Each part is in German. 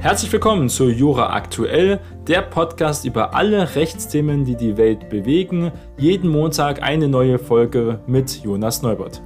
Herzlich willkommen zu Jura Aktuell, der Podcast über alle Rechtsthemen, die die Welt bewegen. Jeden Montag eine neue Folge mit Jonas Neubert.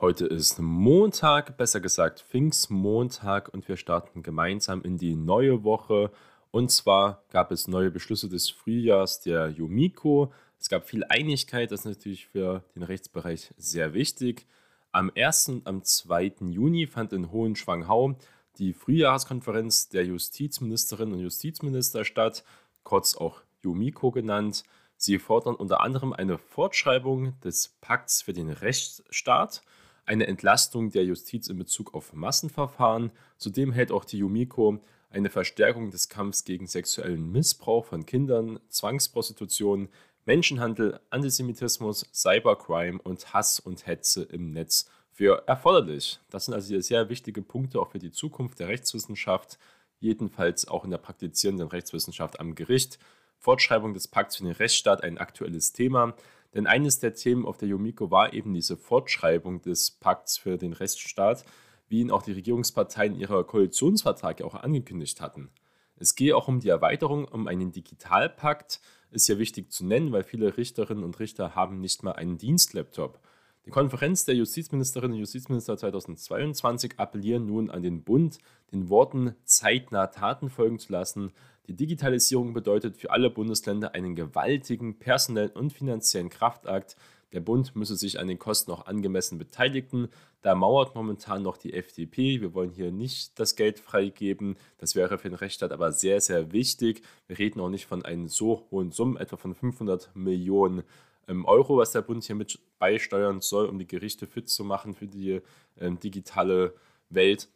Heute ist Montag, besser gesagt Pfingstmontag und wir starten gemeinsam in die neue Woche. Und zwar gab es neue Beschlüsse des Frühjahrs der Jumiko. Es gab viel Einigkeit, das ist natürlich für den Rechtsbereich sehr wichtig. Am 1. und am 2. Juni fand in Hohenschwanghau die Frühjahrskonferenz der Justizministerinnen und Justizminister statt, kurz auch Jumiko genannt. Sie fordern unter anderem eine Fortschreibung des Pakts für den Rechtsstaat, eine Entlastung der Justiz in Bezug auf Massenverfahren. Zudem hält auch die Jumiko eine Verstärkung des Kampfs gegen sexuellen Missbrauch von Kindern, Zwangsprostitution, Menschenhandel, Antisemitismus, Cybercrime und Hass und Hetze im Netz für erforderlich. Das sind also sehr wichtige Punkte auch für die Zukunft der Rechtswissenschaft, jedenfalls auch in der praktizierenden Rechtswissenschaft am Gericht. Fortschreibung des Pakts für den Rechtsstaat ein aktuelles Thema, denn eines der Themen auf der Jomiko war eben diese Fortschreibung des Pakts für den Rechtsstaat, wie ihn auch die Regierungsparteien ihrer Koalitionsvertrag ja auch angekündigt hatten. Es gehe auch um die Erweiterung um einen Digitalpakt, ist ja wichtig zu nennen, weil viele Richterinnen und Richter haben nicht mal einen Dienstlaptop. Die Konferenz der Justizministerinnen und Justizminister 2022 appellieren nun an den Bund, den Worten zeitnah Taten folgen zu lassen. Die Digitalisierung bedeutet für alle Bundesländer einen gewaltigen personellen und finanziellen Kraftakt, der Bund müsse sich an den Kosten auch angemessen beteiligen. Da mauert momentan noch die FDP. Wir wollen hier nicht das Geld freigeben. Das wäre für den Rechtsstaat aber sehr, sehr wichtig. Wir reden auch nicht von einem so hohen Summen, etwa von 500 Millionen ähm, Euro, was der Bund hier mit beisteuern soll, um die Gerichte fit zu machen für die ähm, digitale Welt.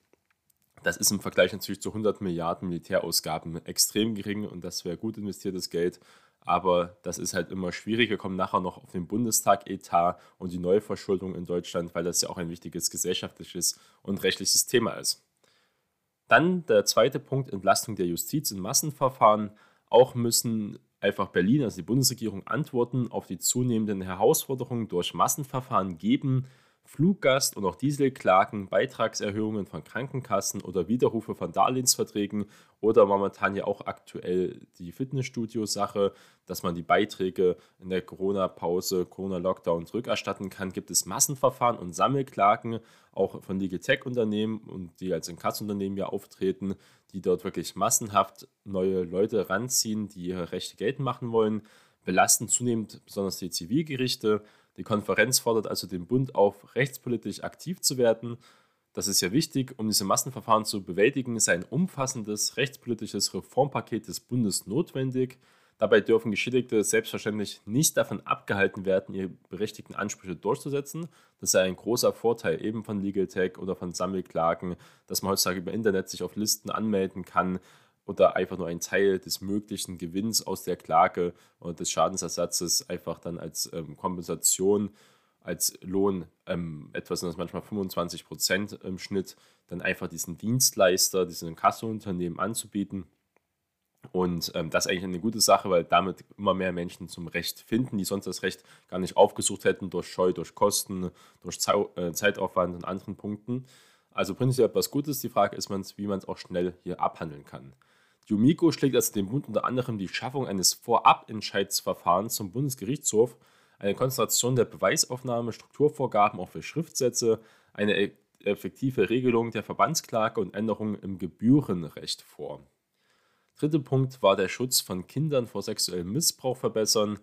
Das ist im Vergleich natürlich zu 100 Milliarden Militärausgaben extrem gering und das wäre gut investiertes Geld. Aber das ist halt immer schwierig. Wir kommen nachher noch auf den Bundestag-Etat und die Neuverschuldung in Deutschland, weil das ja auch ein wichtiges gesellschaftliches und rechtliches Thema ist. Dann der zweite Punkt, Entlastung der Justiz in Massenverfahren. Auch müssen einfach Berlin, also die Bundesregierung, Antworten auf die zunehmenden Herausforderungen durch Massenverfahren geben. Fluggast- und auch Dieselklagen, Beitragserhöhungen von Krankenkassen oder Widerrufe von Darlehensverträgen oder momentan ja auch aktuell die Fitnessstudio-Sache, dass man die Beiträge in der Corona-Pause, Corona-Lockdown zurückerstatten kann, gibt es Massenverfahren und Sammelklagen auch von Legal Tech-Unternehmen und die als Inkassunternehmen ja auftreten, die dort wirklich massenhaft neue Leute ranziehen, die ihre Rechte geltend machen wollen, belasten zunehmend besonders die Zivilgerichte die Konferenz fordert also den Bund auf, rechtspolitisch aktiv zu werden. Das ist ja wichtig, um diese Massenverfahren zu bewältigen, ist ein umfassendes rechtspolitisches Reformpaket des Bundes notwendig. Dabei dürfen Geschädigte selbstverständlich nicht davon abgehalten werden, ihre berechtigten Ansprüche durchzusetzen. Das sei ein großer Vorteil eben von Legal Tech oder von Sammelklagen, dass man heutzutage über Internet sich auf Listen anmelden kann, oder einfach nur ein Teil des möglichen Gewinns aus der Klage oder des Schadensersatzes einfach dann als ähm, Kompensation, als Lohn ähm, etwas, das manchmal 25 Prozent im Schnitt, dann einfach diesen Dienstleister, diesen Kassenunternehmen anzubieten. Und ähm, das ist eigentlich eine gute Sache, weil damit immer mehr Menschen zum Recht finden, die sonst das Recht gar nicht aufgesucht hätten, durch Scheu, durch Kosten, durch Zau äh, Zeitaufwand und anderen Punkten. Also prinzipiell etwas Gutes. Die Frage ist, wie man es auch schnell hier abhandeln kann. Jumiko schlägt also dem Bund unter anderem die Schaffung eines Vorabentscheidsverfahrens zum Bundesgerichtshof, eine Konzentration der Beweisaufnahme, Strukturvorgaben auch für Schriftsätze, eine e-, effektive Regelung der Verbandsklage und Änderungen im Gebührenrecht vor. Dritter Punkt war der Schutz von Kindern vor sexuellem Missbrauch verbessern.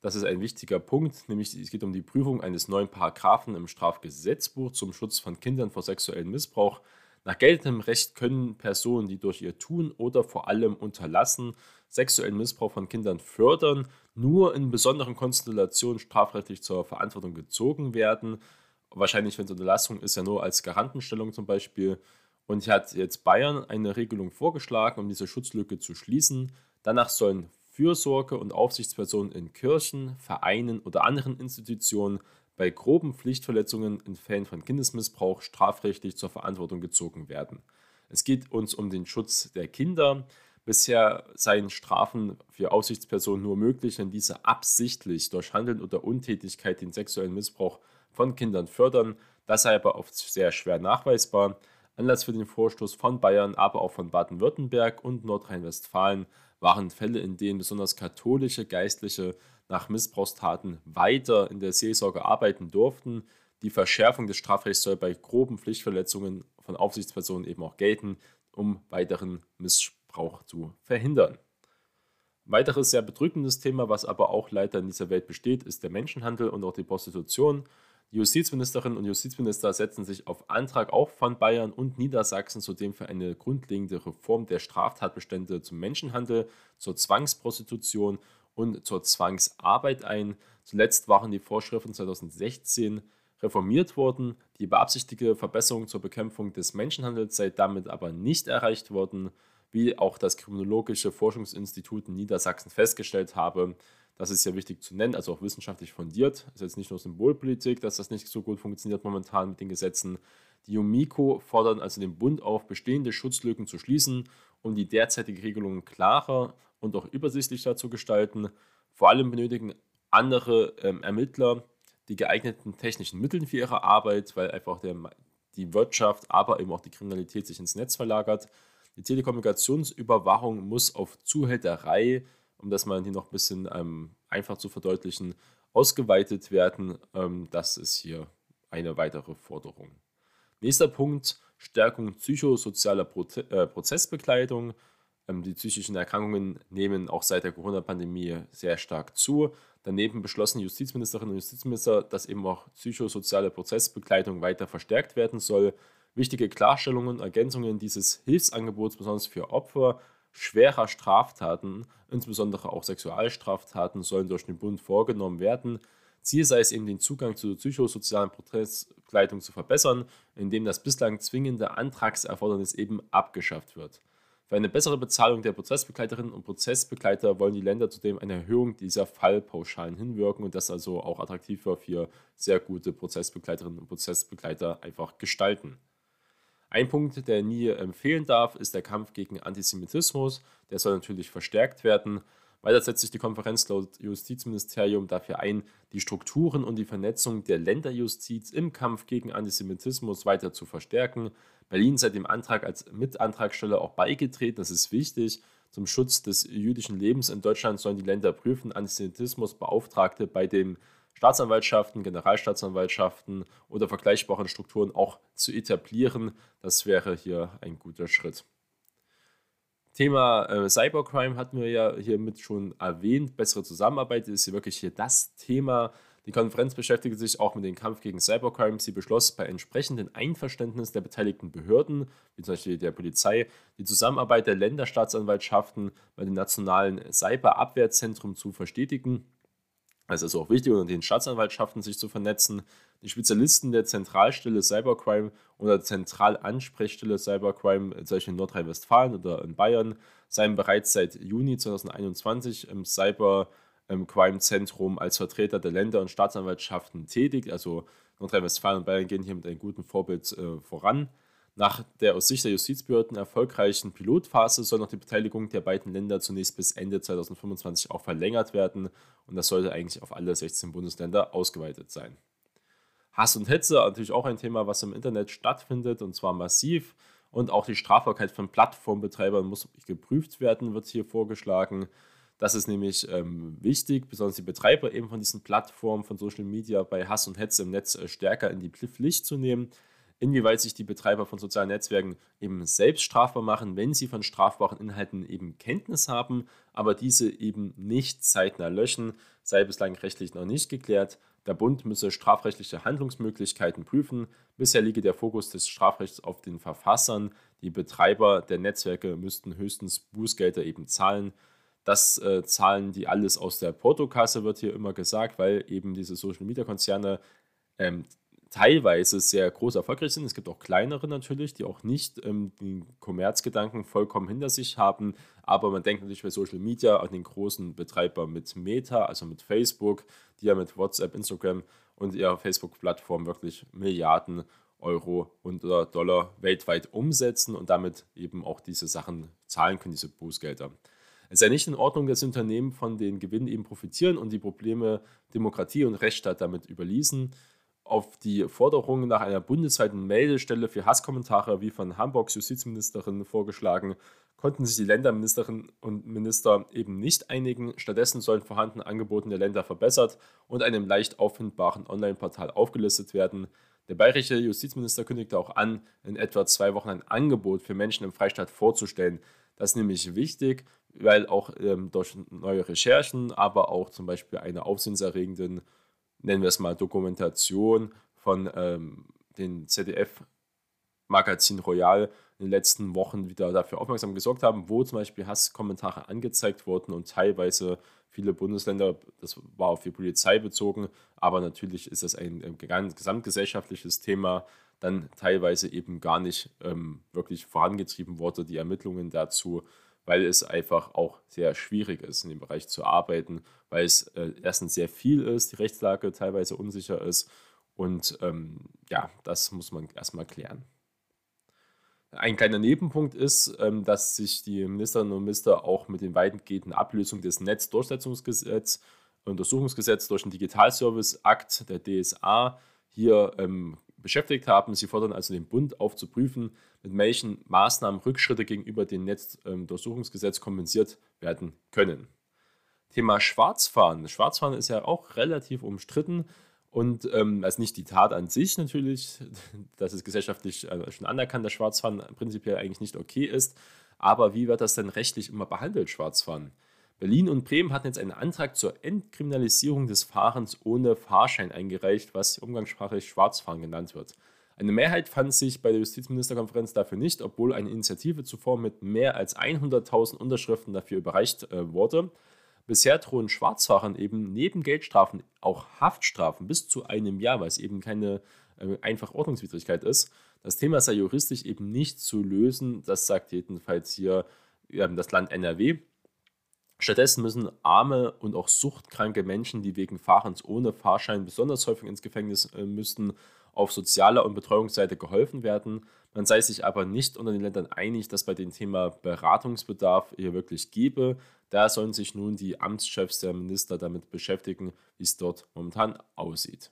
Das ist ein wichtiger Punkt, nämlich es geht um die Prüfung eines neuen Paragraphen im Strafgesetzbuch zum Schutz von Kindern vor sexuellem Missbrauch. Nach geltendem Recht können Personen, die durch ihr Tun oder vor allem Unterlassen sexuellen Missbrauch von Kindern fördern, nur in besonderen Konstellationen strafrechtlich zur Verantwortung gezogen werden. Wahrscheinlich, wenn es Unterlassung ist, ja nur als Garantenstellung zum Beispiel. Und hier hat jetzt Bayern eine Regelung vorgeschlagen, um diese Schutzlücke zu schließen. Danach sollen Fürsorge- und Aufsichtspersonen in Kirchen, Vereinen oder anderen Institutionen bei groben Pflichtverletzungen in Fällen von Kindesmissbrauch strafrechtlich zur Verantwortung gezogen werden. Es geht uns um den Schutz der Kinder. Bisher seien Strafen für Aufsichtspersonen nur möglich, wenn diese absichtlich durch Handeln oder Untätigkeit den sexuellen Missbrauch von Kindern fördern. Das sei aber oft sehr schwer nachweisbar. Anlass für den Vorstoß von Bayern, aber auch von Baden-Württemberg und Nordrhein-Westfalen waren Fälle, in denen besonders katholische Geistliche nach Missbrauchstaten weiter in der Seelsorge arbeiten durften. Die Verschärfung des Strafrechts soll bei groben Pflichtverletzungen von Aufsichtspersonen eben auch gelten, um weiteren Missbrauch zu verhindern. Ein weiteres sehr bedrückendes Thema, was aber auch leider in dieser Welt besteht, ist der Menschenhandel und auch die Prostitution. Die Justizministerinnen und Justizminister setzen sich auf Antrag auch von Bayern und Niedersachsen zudem für eine grundlegende Reform der Straftatbestände zum Menschenhandel, zur Zwangsprostitution und zur Zwangsarbeit ein. Zuletzt waren die Vorschriften 2016 reformiert worden. Die beabsichtigte Verbesserung zur Bekämpfung des Menschenhandels sei damit aber nicht erreicht worden, wie auch das Kriminologische Forschungsinstitut in Niedersachsen festgestellt habe. Das ist ja wichtig zu nennen, also auch wissenschaftlich fundiert. Das ist jetzt nicht nur Symbolpolitik, dass das nicht so gut funktioniert momentan mit den Gesetzen. Die Jumiko fordern also den Bund auf, bestehende Schutzlücken zu schließen, um die derzeitige Regelung klarer und auch übersichtlicher zu gestalten. Vor allem benötigen andere ähm, Ermittler die geeigneten technischen Mittel für ihre Arbeit, weil einfach der, die Wirtschaft, aber eben auch die Kriminalität sich ins Netz verlagert. Die Telekommunikationsüberwachung muss auf Zuhälterei um das mal hier noch ein bisschen ähm, einfach zu verdeutlichen, ausgeweitet werden. Ähm, das ist hier eine weitere Forderung. Nächster Punkt, Stärkung psychosozialer Proze äh, Prozessbegleitung. Ähm, die psychischen Erkrankungen nehmen auch seit der Corona-Pandemie sehr stark zu. Daneben beschlossen Justizministerinnen und Justizminister, dass eben auch psychosoziale Prozessbegleitung weiter verstärkt werden soll. Wichtige Klarstellungen Ergänzungen dieses Hilfsangebots, besonders für Opfer schwerer Straftaten, insbesondere auch Sexualstraftaten, sollen durch den Bund vorgenommen werden. Ziel sei es eben, den Zugang zur psychosozialen Prozessbegleitung zu verbessern, indem das bislang zwingende Antragserfordernis eben abgeschafft wird. Für eine bessere Bezahlung der Prozessbegleiterinnen und Prozessbegleiter wollen die Länder zudem eine Erhöhung dieser Fallpauschalen hinwirken und das also auch attraktiver für sehr gute Prozessbegleiterinnen und Prozessbegleiter einfach gestalten. Ein Punkt, der nie empfehlen darf, ist der Kampf gegen Antisemitismus. Der soll natürlich verstärkt werden. Weiter setzt sich die Konferenz laut Justizministerium dafür ein, die Strukturen und die Vernetzung der Länderjustiz im Kampf gegen Antisemitismus weiter zu verstärken. Berlin sei dem Antrag als Mitantragsteller auch beigetreten. Das ist wichtig. Zum Schutz des jüdischen Lebens in Deutschland sollen die Länder prüfen, Antisemitismusbeauftragte bei dem Staatsanwaltschaften, Generalstaatsanwaltschaften oder vergleichbaren Strukturen auch zu etablieren. Das wäre hier ein guter Schritt. Thema äh, Cybercrime hatten wir ja hiermit schon erwähnt. Bessere Zusammenarbeit ist hier wirklich hier das Thema. Die Konferenz beschäftigte sich auch mit dem Kampf gegen Cybercrime. Sie beschloss bei entsprechendem Einverständnis der beteiligten Behörden, wie zum Beispiel der Polizei, die Zusammenarbeit der Länderstaatsanwaltschaften bei dem nationalen Cyberabwehrzentrum zu verstetigen es ist auch wichtig, unter den Staatsanwaltschaften sich zu vernetzen. Die Spezialisten der Zentralstelle Cybercrime oder Zentralansprechstelle Cybercrime, zum Beispiel in Nordrhein-Westfalen oder in Bayern, seien bereits seit Juni 2021 im Cybercrime-Zentrum als Vertreter der Länder und Staatsanwaltschaften tätig. Also Nordrhein-Westfalen und Bayern gehen hier mit einem guten Vorbild äh, voran. Nach der aus Sicht der Justizbehörden erfolgreichen Pilotphase soll noch die Beteiligung der beiden Länder zunächst bis Ende 2025 auch verlängert werden und das sollte eigentlich auf alle 16 Bundesländer ausgeweitet sein. Hass und Hetze natürlich auch ein Thema, was im Internet stattfindet und zwar massiv und auch die Strafbarkeit von Plattformbetreibern muss geprüft werden, wird hier vorgeschlagen. Das ist nämlich ähm, wichtig, besonders die Betreiber eben von diesen Plattformen von Social Media bei Hass und Hetze im Netz äh, stärker in die Pflicht zu nehmen inwieweit sich die Betreiber von sozialen Netzwerken eben selbst strafbar machen, wenn sie von strafbaren Inhalten eben Kenntnis haben, aber diese eben nicht zeitnah löschen, sei bislang rechtlich noch nicht geklärt. Der Bund müsse strafrechtliche Handlungsmöglichkeiten prüfen. Bisher liege der Fokus des Strafrechts auf den Verfassern. Die Betreiber der Netzwerke müssten höchstens Bußgelder eben zahlen. Das äh, zahlen die alles aus der Portokasse, wird hier immer gesagt, weil eben diese Social-Media-Konzerne ähm, teilweise sehr groß erfolgreich sind. Es gibt auch kleinere natürlich, die auch nicht ähm, den Kommerzgedanken vollkommen hinter sich haben. Aber man denkt natürlich bei Social Media an den großen Betreiber mit Meta, also mit Facebook, die ja mit WhatsApp, Instagram und ihrer Facebook-Plattform wirklich Milliarden Euro und Dollar weltweit umsetzen und damit eben auch diese Sachen zahlen können, diese Bußgelder. Es sei nicht in Ordnung, dass Unternehmen von den Gewinnen eben profitieren und die Probleme Demokratie und Rechtsstaat damit überließen. auf die Forderung nach einer bundesweiten Meldestelle für Hasskommentare wie von Hamburgs Justizministerin vorgeschlagen, konnten sich die Länderministerinnen und Minister eben nicht einigen. Stattdessen sollen vorhandene Angebote der Länder verbessert und einem leicht auffindbaren Online-Portal aufgelistet werden. Der bayerische Justizminister kündigte auch an, in etwa zwei Wochen ein Angebot für Menschen im Freistaat vorzustellen. Das ist nämlich wichtig, weil auch ähm, durch neue Recherchen, aber auch zum Beispiel eine aufsehenserregenden, nennen wir es mal, Dokumentation von ähm, den ZDF-Magazin Royal in den letzten Wochen wieder dafür aufmerksam gesorgt haben, wo zum Beispiel Hasskommentare angezeigt wurden und teilweise viele Bundesländer, das war auf die Polizei bezogen, aber natürlich ist das ein, ein gesamtgesellschaftliches Thema, dann teilweise eben gar nicht ähm, wirklich vorangetrieben wurde, die Ermittlungen dazu, weil es einfach auch sehr schwierig ist, in dem Bereich zu arbeiten, weil es äh, erstens sehr viel ist, die Rechtslage teilweise unsicher ist und ähm, ja, das muss man erstmal klären. Ein kleiner Nebenpunkt ist, ähm, dass sich die Ministerinnen und Minister auch mit den weitgehenden Ablösung des Netzdurchsetzungsgesetzes, Untersuchungsgesetz durch den Digitalservice-Akt der DSA hier ähm, beschäftigt haben. Sie fordern also den Bund auf zu prüfen, mit welchen Maßnahmen Rückschritte gegenüber dem Netzdurchsuchungsgesetz kompensiert werden können. Thema Schwarzfahren. Schwarzfahren ist ja auch relativ umstritten. Und ähm, also nicht die Tat an sich natürlich, dass es gesellschaftlich äh, schon anerkannt, dass Schwarzfahren prinzipiell eigentlich nicht okay ist. Aber wie wird das denn rechtlich immer behandelt, Schwarzfahren? Berlin und Bremen hatten jetzt einen Antrag zur Entkriminalisierung des Fahrens ohne Fahrschein eingereicht, was umgangssprachlich Schwarzfahren genannt wird. Eine Mehrheit fand sich bei der Justizministerkonferenz dafür nicht, obwohl eine Initiative zuvor mit mehr als 100.000 Unterschriften dafür überreicht äh, wurde. Bisher drohen Schwarzfahrern eben neben Geldstrafen auch Haftstrafen bis zu einem Jahr, weil es eben keine äh, einfach Ordnungswidrigkeit ist. Das Thema sei juristisch eben nicht zu lösen, das sagt jedenfalls hier äh, das Land NRW. Stattdessen müssen arme und auch suchtkranke Menschen, die wegen Fahrens ohne Fahrschein besonders häufig ins Gefängnis äh, müssten, auf sozialer und Betreuungsseite geholfen werden. Man sei sich aber nicht unter den Ländern einig, dass bei dem Thema Beratungsbedarf hier wirklich gebe. Da sollen sich nun die Amtschefs der Minister damit beschäftigen, wie es dort momentan aussieht.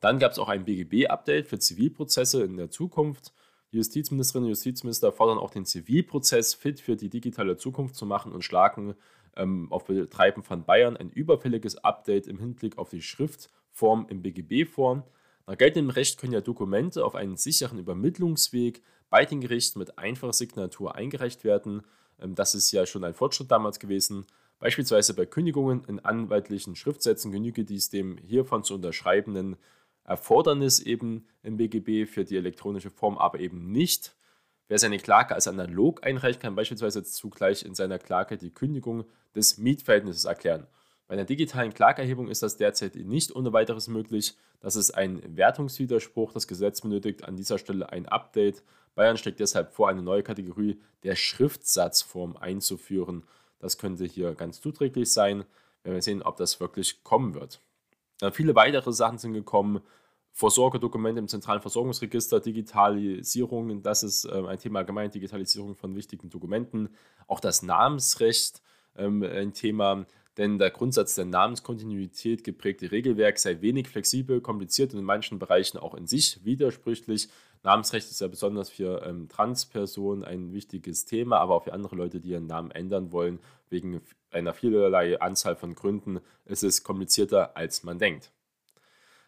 Dann gab es auch ein BGB-Update für Zivilprozesse in der Zukunft. Die Justizministerinnen und Justizminister fordern auch den Zivilprozess fit für die digitale Zukunft zu machen und schlagen ähm, auf Betreiben von Bayern ein überfälliges Update im Hinblick auf die Schriftform im BGB vor. Nach geltendem Recht können ja Dokumente auf einen sicheren Übermittlungsweg bei den Gerichten mit einfacher Signatur eingereicht werden. Ähm, das ist ja schon ein Fortschritt damals gewesen. Beispielsweise bei Kündigungen in anwaltlichen Schriftsätzen genüge dies dem hiervon zu unterschreibenden Erfordernis eben im BGB für die elektronische Form, aber eben nicht. Wer seine Klage als analog einreicht, kann beispielsweise zugleich in seiner Klage die Kündigung des Mietverhältnisses erklären. Bei einer digitalen Klagerhebung ist das derzeit nicht ohne weiteres möglich. Das ist ein Wertungswiderspruch. Das Gesetz benötigt an dieser Stelle ein Update. Bayern schlägt deshalb vor, eine neue Kategorie der Schriftsatzform einzuführen. Das könnte hier ganz zuträglich sein. Wenn wir sehen, ob das wirklich kommen wird. Dann viele weitere Sachen sind gekommen. Vorsorgedokumente im zentralen Versorgungsregister, Digitalisierung, das ist äh, ein Thema allgemein, Digitalisierung von wichtigen Dokumenten. Auch das Namensrecht, ähm, ein Thema, denn der Grundsatz der Namenskontinuität geprägte Regelwerk sei wenig flexibel, kompliziert und in manchen Bereichen auch in sich widersprüchlich. Namensrecht ist ja besonders für ähm, Transpersonen ein wichtiges Thema, aber auch für andere Leute, die ihren Namen ändern wollen, wegen einer vielerlei Anzahl von Gründen, ist es komplizierter, als man denkt.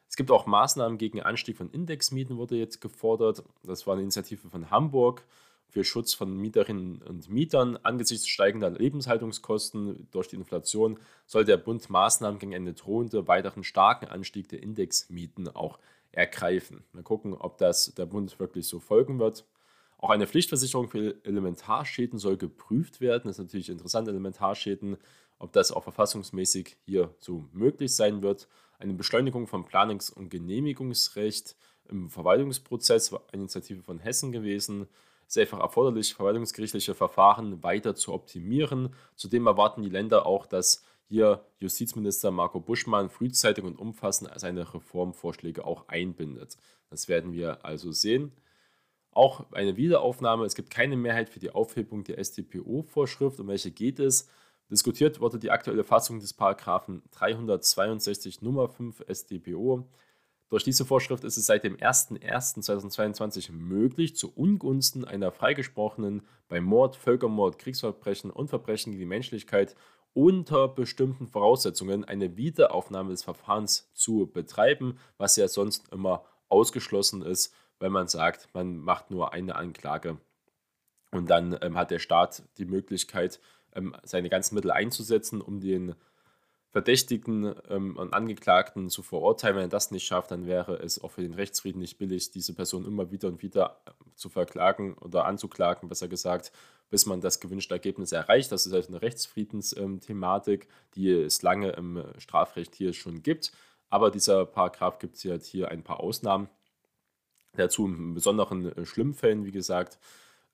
Es gibt auch Maßnahmen gegen Anstieg von Indexmieten, wurde jetzt gefordert. Das war eine Initiative von Hamburg für Schutz von Mieterinnen und Mietern. Angesichts steigender Lebenshaltungskosten durch die Inflation soll der Bund Maßnahmen gegen einen drohenden weiteren starken Anstieg der Indexmieten auch ergreifen. Mal gucken, ob das der Bund wirklich so folgen wird. Auch eine Pflichtversicherung für Elementarschäden soll geprüft werden. Das ist natürlich interessant, Elementarschäden, ob das auch verfassungsmäßig hier so möglich sein wird. Eine Beschleunigung von Planungs- und Genehmigungsrecht im Verwaltungsprozess war eine Initiative von Hessen gewesen. Ist einfach erforderlich, verwaltungsgerichtliche Verfahren weiter zu optimieren. Zudem erwarten die Länder auch, dass hier Justizminister Marco Buschmann frühzeitig und umfassend seine Reformvorschläge auch einbindet. Das werden wir also sehen. Auch eine Wiederaufnahme. Es gibt keine Mehrheit für die Aufhebung der StPO-Vorschrift. Um welche geht es? Diskutiert wurde die aktuelle Fassung des Paragraphen 362 Nummer 5 StPO. Durch diese Vorschrift ist es seit dem 01.01.2022 möglich, zu Ungunsten einer Freigesprochenen bei Mord, Völkermord, Kriegsverbrechen und Verbrechen gegen die Menschlichkeit unter bestimmten Voraussetzungen eine Wiederaufnahme des Verfahrens zu betreiben, was ja sonst immer ausgeschlossen ist, wenn man sagt, man macht nur eine Anklage und dann ähm, hat der Staat die Möglichkeit, ähm, seine ganzen Mittel einzusetzen, um den Verdächtigen ähm, und Angeklagten zu verurteilen. Wenn er das nicht schafft, dann wäre es auch für den Rechtsfrieden nicht billig, diese Person immer wieder und wieder äh, zu verklagen oder anzuklagen, besser gesagt, bis man das gewünschte Ergebnis erreicht. Das ist also eine Rechtsfriedensthematik, die es lange im Strafrecht hier schon gibt. Aber dieser Paragraph gibt es halt hier ein paar Ausnahmen. Dazu in besonderen äh, Schlimmfällen, wie gesagt,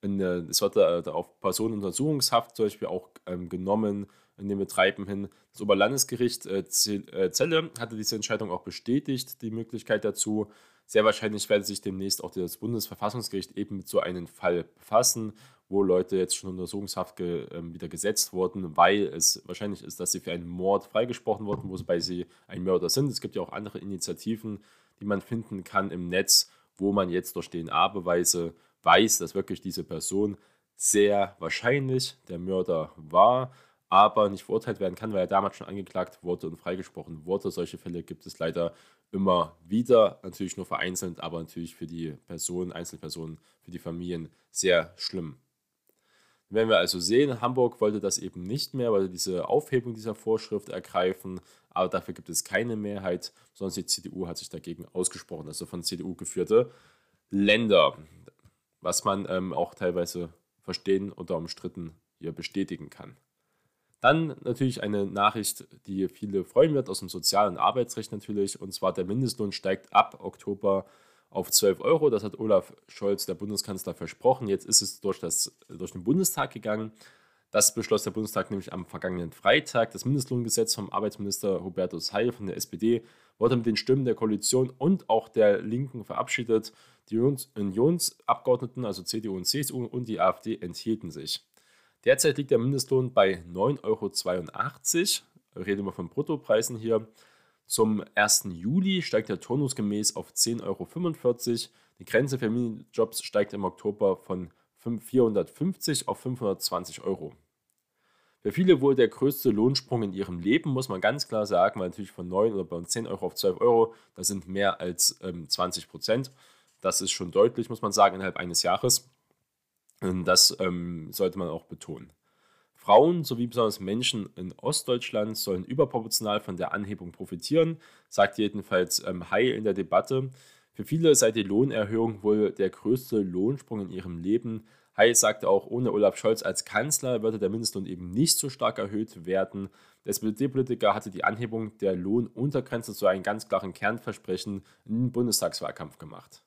in, es wird äh, auf Personenuntersuchungshaft zum Beispiel auch ähm, genommen in dem Betreiben hin. Das Oberlandesgericht äh, äh, Celle hatte diese Entscheidung auch bestätigt, die Möglichkeit dazu. Sehr wahrscheinlich werde sich demnächst auch das Bundesverfassungsgericht eben mit so einem Fall befassen, wo Leute jetzt schon Untersuchungshaft ge, äh, wieder gesetzt wurden, weil es wahrscheinlich ist, dass sie für einen Mord freigesprochen wurden, wobei sie ein Mörder sind. Es gibt ja auch andere Initiativen, die man finden kann im Netz, wo man jetzt durch DNA-Beweise weiß, dass wirklich diese Person sehr wahrscheinlich der Mörder war aber nicht verurteilt werden kann, weil er damals schon angeklagt wurde und freigesprochen wurde. Solche Fälle gibt es leider immer wieder, natürlich nur vereinzelt, aber natürlich für die Personen, Einzelpersonen, für die Familien sehr schlimm. Wenn wir also sehen, Hamburg wollte das eben nicht mehr, wollte diese Aufhebung dieser Vorschrift ergreifen, aber dafür gibt es keine Mehrheit, sondern die CDU hat sich dagegen ausgesprochen, also von CDU geführte Länder, was man ähm, auch teilweise verstehen oder umstritten hier bestätigen kann. Dann natürlich eine Nachricht, die viele freuen wird, aus dem Sozial- und Arbeitsrecht natürlich. Und zwar der Mindestlohn steigt ab Oktober auf 12 Euro. Das hat Olaf Scholz, der Bundeskanzler, versprochen. Jetzt ist es durch, das, durch den Bundestag gegangen. Das beschloss der Bundestag nämlich am vergangenen Freitag. Das Mindestlohngesetz vom Arbeitsminister Hubertus Heil von der SPD wurde mit den Stimmen der Koalition und auch der Linken verabschiedet. Die Unionsabgeordneten, also CDU und CSU und die AfD enthielten sich. Derzeit liegt der Mindestlohn bei 9,82 Euro. Reden wir von Bruttopreisen hier. Zum 1. Juli steigt der turnusgemäß auf 10,45 Euro. Die Grenze für Minijobs steigt im Oktober von 450 auf 520 Euro. Für viele wohl der größte Lohnsprung in ihrem Leben, muss man ganz klar sagen, weil natürlich von 9 oder 10 Euro auf 12 Euro, das sind mehr als ähm, 20 Prozent. Das ist schon deutlich, muss man sagen, innerhalb eines Jahres. Und das ähm, sollte man auch betonen. Frauen sowie besonders Menschen in Ostdeutschland sollen überproportional von der Anhebung profitieren, sagt jedenfalls ähm, Hay in der Debatte. Für viele sei die Lohnerhöhung wohl der größte Lohnsprung in ihrem Leben. Hay sagte auch, ohne Olaf Scholz als Kanzler würde der Mindestlohn eben nicht so stark erhöht werden. Der SPD-Politiker hatte die Anhebung der Lohnuntergrenze zu einem ganz klaren Kernversprechen im Bundestagswahlkampf gemacht.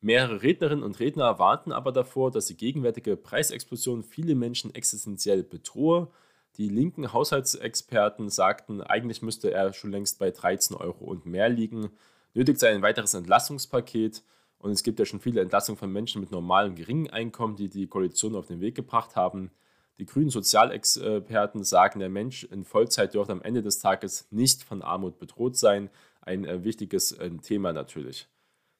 Mehrere Rednerinnen und Redner warten aber davor, dass die gegenwärtige Preisexplosion viele Menschen existenziell bedrohe. Die linken Haushaltsexperten sagten, eigentlich müsste er schon längst bei 13 Euro und mehr liegen. Nötig sei ein weiteres Entlastungspaket. Und es gibt ja schon viele Entlassungen von Menschen mit normalem geringen Einkommen, die die Koalition auf den Weg gebracht haben. Die grünen Sozialexperten sagen, der Mensch in Vollzeit dürfte am Ende des Tages nicht von Armut bedroht sein. Ein äh, wichtiges äh, Thema natürlich.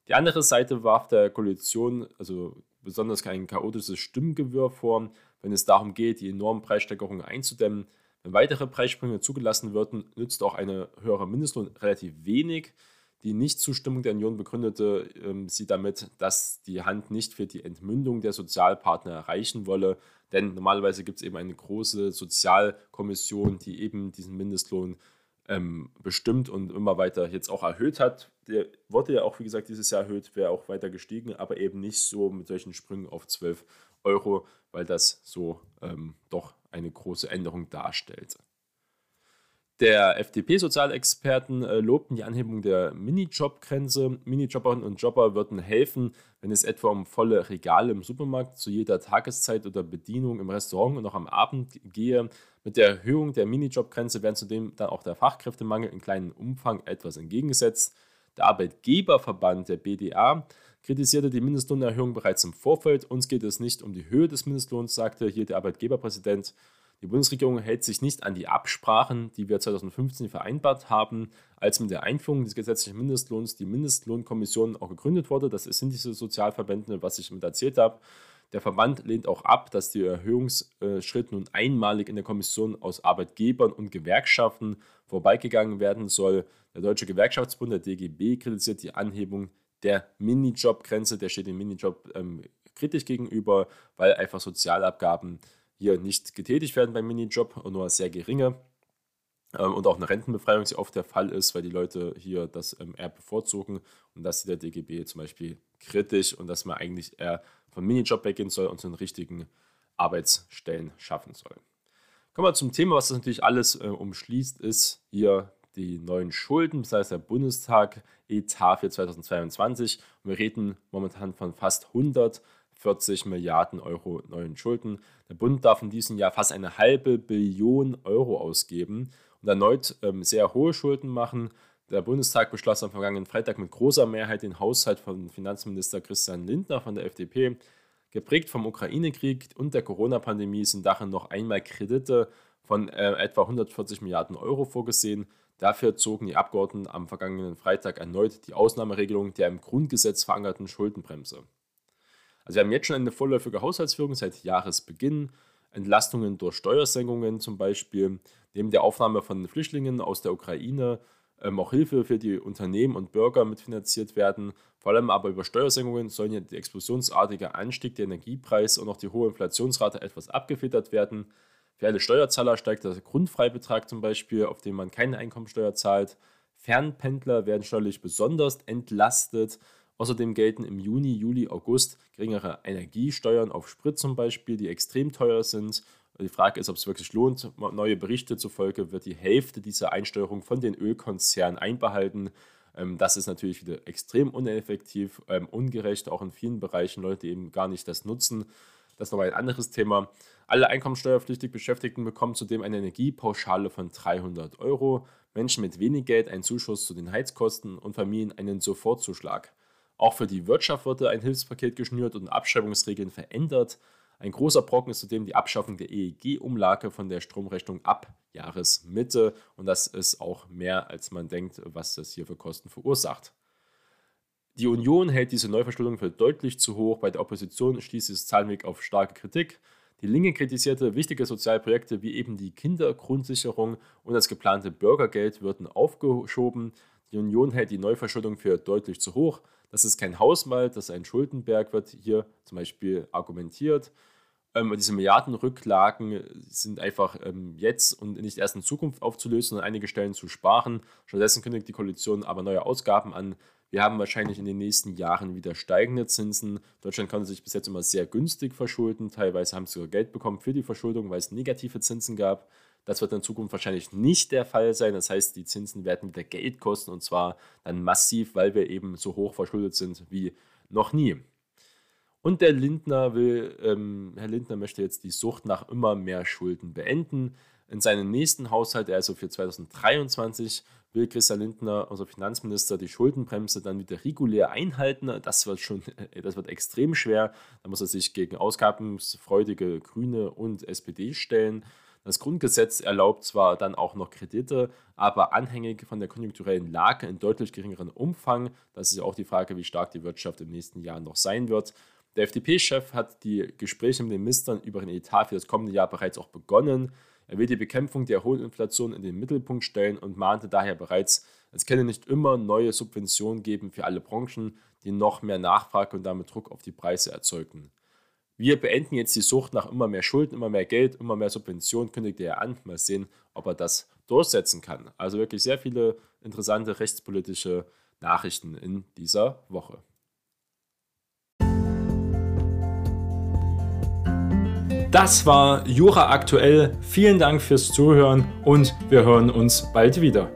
Die andere Seite warf der Koalition also besonders kein chaotisches Stimmengewirr vor, wenn es darum geht, die enormen Preissteigerungen einzudämmen. Wenn weitere Preissprünge zugelassen würden, nützt auch eine höhere Mindestlohn relativ wenig. Die Nichtzustimmung der Union begründete ähm, sie damit, dass die Hand nicht für die Entmündung der Sozialpartner erreichen wolle, denn normalerweise gibt es eben eine große Sozialkommission, die eben diesen Mindestlohn ähm, bestimmt und immer weiter jetzt auch erhöht hat. Der wurde ja auch, wie gesagt, dieses Jahr erhöht, wäre auch weiter gestiegen, aber eben nicht so mit solchen Sprüngen auf 12 Euro, weil das so ähm, doch eine große Änderung darstellt. Der FDP-Sozialexperten äh, lobten die Anhebung der Minijob-Grenze. Minijobberinnen und Jobber würden helfen, wenn es etwa um volle Regale im Supermarkt zu jeder Tageszeit oder Bedienung im Restaurant und auch am Abend gehe. Mit der Erhöhung der Minijobgrenze werden zudem dann auch der Fachkräftemangel in kleinem Umfang etwas entgegengesetzt. Der Arbeitgeberverband der BDA kritisierte die Mindestlohnerhöhung bereits im Vorfeld. Uns geht es nicht um die Höhe des Mindestlohns, sagte hier der Arbeitgeberpräsident. Die Bundesregierung hält sich nicht an die Absprachen, die wir 2015 vereinbart haben, als mit der Einführung des gesetzlichen Mindestlohns die Mindestlohnkommission auch gegründet wurde. Das sind diese Sozialverbände, was ich mit erzählt habe. Der Verband lehnt auch ab, dass der Erhöhungsschritt nun einmalig in der Kommission aus Arbeitgebern und Gewerkschaften vorbeigegangen werden soll. Der Deutsche Gewerkschaftsbund, der DGB, kritisiert die Anhebung der Minijob-Grenze. Der steht dem Minijob ähm, kritisch gegenüber, weil einfach Sozialabgaben hier nicht getätigt werden beim Minijob und nur sehr geringe. Ähm, und auch eine Rentenbefreiung sehr oft der Fall ist, weil die Leute hier das ähm, eher bevorzugen und das sieht der DGB zum Beispiel kritisch und dass man eigentlich eher vom Minijob weggehen soll und zu den richtigen Arbeitsstellen schaffen soll. Kommen wir zum Thema, was das natürlich alles äh, umschließt, ist hier die neuen Schulden, das heißt der Bundestag Etat für 2022. Und wir reden momentan von fast 140 Milliarden Euro neuen Schulden. Der Bund darf in diesem Jahr fast eine halbe Billion Euro ausgeben und erneut ähm, sehr hohe Schulden machen. Der Bundestag beschloss am vergangenen Freitag mit großer Mehrheit den Haushalt von Finanzminister Christian Lindner von der FDP. Geprägt vom Ukraine-Krieg und der Corona-Pandemie sind darin noch einmal Kredite von äh, etwa 140 Milliarden Euro vorgesehen. Dafür zogen die Abgeordneten am vergangenen Freitag erneut die Ausnahmeregelung der im Grundgesetz verankerten Schuldenbremse. Also wir haben jetzt schon eine vorläufige Haushaltsführung seit Jahresbeginn. Entlastungen durch Steuersenkungen zum Beispiel, neben der Aufnahme von Flüchtlingen aus der Ukraine ähm, auch Hilfe für die Unternehmen und Bürger mitfinanziert werden. Vor allem aber über Steuersenkungen sollen ja der explosionsartige Anstieg der Energiepreise und auch die hohe Inflationsrate etwas abgefedert werden. Für alle Steuerzahler steigt der Grundfreibetrag zum Beispiel, auf den man keine Einkommensteuer zahlt. Fernpendler werden steuerlich besonders entlastet. Außerdem gelten im Juni, Juli, August geringere Energiesteuern auf Sprit zum Beispiel, die extrem teuer sind die Frage ist, ob es wirklich lohnt. Neue Berichte zufolge wird die Hälfte dieser Einsteuerung von den Ölkonzernen einbehalten. Ähm, das ist natürlich wieder extrem uneffektiv, ähm, ungerecht, auch in vielen Bereichen Leute, eben gar nicht das nutzen. Das ist nochmal ein anderes Thema. Alle einkommensteuerpflichtig Beschäftigten bekommen zudem eine Energiepauschale von 300 Euro. Menschen mit wenig Geld einen Zuschuss zu den Heizkosten und Familien einen Sofortzuschlag. Auch für die Wirtschaft wurde ein Hilfspaket geschnürt und Abschreibungsregeln verändert. Ein großer Brocken ist zudem die Abschaffung der EEG-Umlage von der Stromrechnung ab Jahresmitte. Und das ist auch mehr, als man denkt, was das hier für Kosten verursacht. Die Union hält diese Neuverschuldung für deutlich zu hoch. Bei der Opposition stieß es Zahlenweg auf starke Kritik. Die Linke kritisierte, wichtige Sozialprojekte wie eben die Kindergrundsicherung und das geplante Bürgergeld würden aufgeschoben. Die Union hält die Neuverschuldung für deutlich zu hoch. Das ist kein Hausmal, das ist ein Schuldenberg, wird hier zum Beispiel argumentiert. Ähm, diese Milliardenrücklagen sind einfach ähm, jetzt und nicht erst in Zukunft aufzulösen und einige Stellen zu sparen. Stattdessen kündigt die Koalition aber neue Ausgaben an. Wir haben wahrscheinlich in den nächsten Jahren wieder steigende Zinsen. Deutschland konnte sich bis jetzt immer sehr günstig verschulden. Teilweise haben sie sogar Geld bekommen für die Verschuldung, weil es negative Zinsen gab. Das wird in Zukunft wahrscheinlich nicht der Fall sein. Das heißt, die Zinsen werden wieder Geld kosten und zwar dann massiv, weil wir eben so hoch verschuldet sind wie noch nie. Und der Lindner will, ähm, Herr Lindner möchte jetzt die Sucht nach immer mehr Schulden beenden. In seinem nächsten Haushalt, also für 2023, will Christian Lindner, unser Finanzminister, die Schuldenbremse dann wieder regulär einhalten. Das wird schon, das wird extrem schwer. Da muss er sich gegen ausgabensfreudige Grüne und SPD stellen. Das Grundgesetz erlaubt zwar dann auch noch Kredite, aber anhängig von der konjunkturellen Lage in deutlich geringeren Umfang. Das ist ja auch die Frage, wie stark die Wirtschaft im nächsten Jahr noch sein wird. Der FDP-Chef hat die Gespräche mit den Ministern über den Etat für das kommende Jahr bereits auch begonnen. Er will die Bekämpfung der hohen Inflation in den Mittelpunkt stellen und mahnte daher bereits, es könne nicht immer neue Subventionen geben für alle Branchen, die noch mehr Nachfrage und damit Druck auf die Preise erzeugten. Wir beenden jetzt die Sucht nach immer mehr Schulden, immer mehr Geld, immer mehr Subventionen, kündigte er an. Mal sehen, ob er das durchsetzen kann. Also wirklich sehr viele interessante rechtspolitische Nachrichten in dieser Woche. Das war Jura aktuell. Vielen Dank fürs Zuhören und wir hören uns bald wieder.